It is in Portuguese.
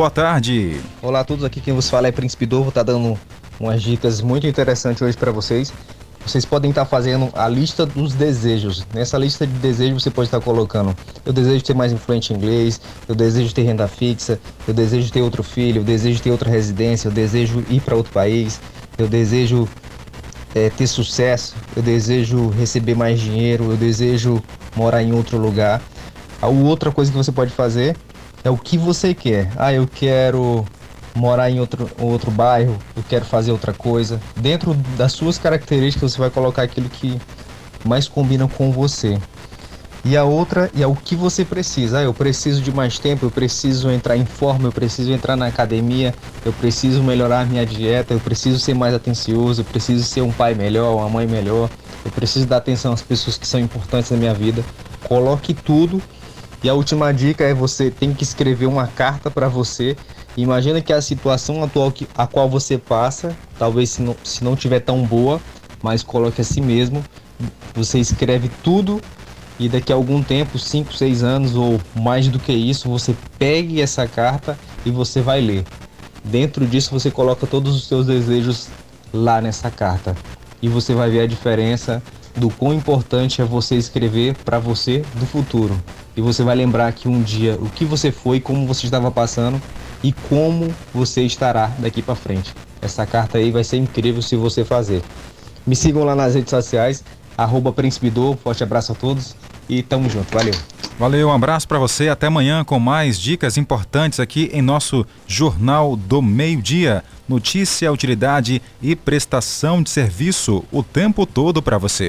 boa tarde. Olá a todos, aqui quem vos fala é Príncipe Dorvo, tá dando umas dicas muito interessantes hoje para vocês. Vocês podem estar fazendo a lista dos desejos. Nessa lista de desejos você pode estar colocando: eu desejo ter mais influente em inglês, eu desejo ter renda fixa, eu desejo ter outro filho, eu desejo ter outra residência, eu desejo ir para outro país, eu desejo é, ter sucesso, eu desejo receber mais dinheiro, eu desejo morar em outro lugar. A outra coisa que você pode fazer é o que você quer. Ah, eu quero morar em outro, outro bairro, eu quero fazer outra coisa. Dentro das suas características, você vai colocar aquilo que mais combina com você. E a outra é o que você precisa. Ah, eu preciso de mais tempo, eu preciso entrar em forma, eu preciso entrar na academia, eu preciso melhorar minha dieta, eu preciso ser mais atencioso, eu preciso ser um pai melhor, uma mãe melhor, eu preciso dar atenção às pessoas que são importantes na minha vida. Coloque tudo. E a última dica é você tem que escrever uma carta para você. Imagina que a situação atual que, a qual você passa, talvez se não, se não tiver tão boa, mas coloque a si mesmo, você escreve tudo e daqui a algum tempo, 5, 6 anos ou mais do que isso, você pegue essa carta e você vai ler. Dentro disso você coloca todos os seus desejos lá nessa carta. E você vai ver a diferença do quão importante é você escrever para você do futuro. E você vai lembrar que um dia o que você foi, como você estava passando e como você estará daqui para frente. Essa carta aí vai ser incrível se você fazer. Me sigam lá nas redes sociais, arroba forte abraço a todos e tamo junto, valeu. Valeu, um abraço para você, até amanhã com mais dicas importantes aqui em nosso Jornal do Meio Dia. Notícia, utilidade e prestação de serviço o tempo todo para você.